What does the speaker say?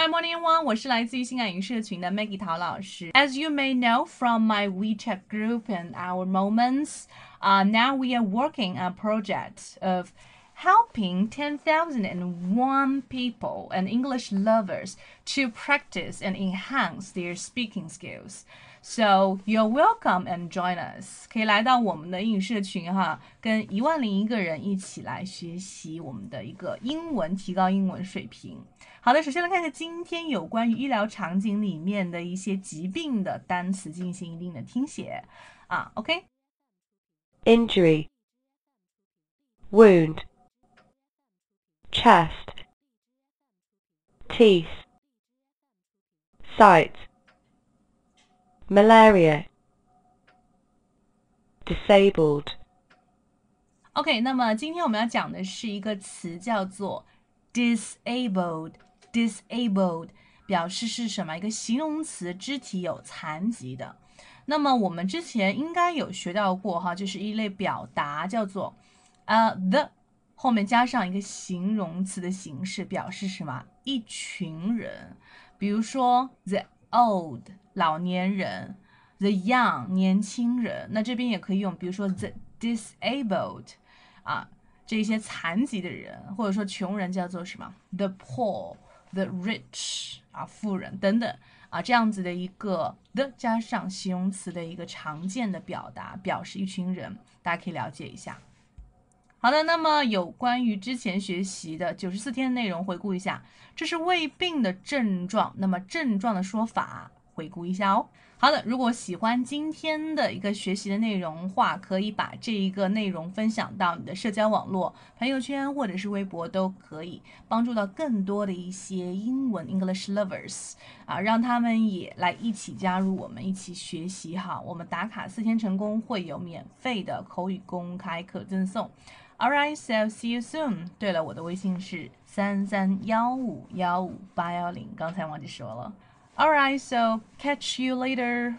Hi, morning one，我是来自于新感云社群的 Maggie 陶老师。As you may know from my WeChat group and our moments, uh, now we are working on a project of helping 10,001 people and English lovers to practice and enhance their speaking skills. So you're welcome and join us，可以来到我们的英语社群哈，跟一万零一个人一起来学习我们的一个英文，提高英文水平。好的，首先来看一下今天有关于医疗场景里面的一些疾病的单词进行一定的听写啊。OK，injury、wound、 chest、teeth、sight。malaria, disabled. OK，那么今天我们要讲的是一个词，叫做 disabled。disabled 表示是什么？一个形容词，肢体有残疾的。那么我们之前应该有学到过哈，就是一类表达叫做呃 the 后面加上一个形容词的形式，表示什么？一群人。比如说 the old 老年人，the young 年轻人，那这边也可以用，比如说 the disabled 啊，这些残疾的人，或者说穷人叫做什么？the poor，the rich 啊富人等等。啊，这样子的一个 the 加上形容词的一个常见的表达，表示一群人，大家可以了解一下。好的，那么有关于之前学习的九十四天的内容，回顾一下，这是胃病的症状。那么症状的说法，回顾一下哦。好的，如果喜欢今天的一个学习的内容话，可以把这一个内容分享到你的社交网络、朋友圈或者是微博，都可以帮助到更多的一些英文 English lovers 啊，让他们也来一起加入我们一起学习哈。我们打卡四天成功，会有免费的口语公开课赠送。Alright, so see you soon. 对了，我的微信是三三幺五幺五八幺零，刚才忘记说了。Alright, so catch you later.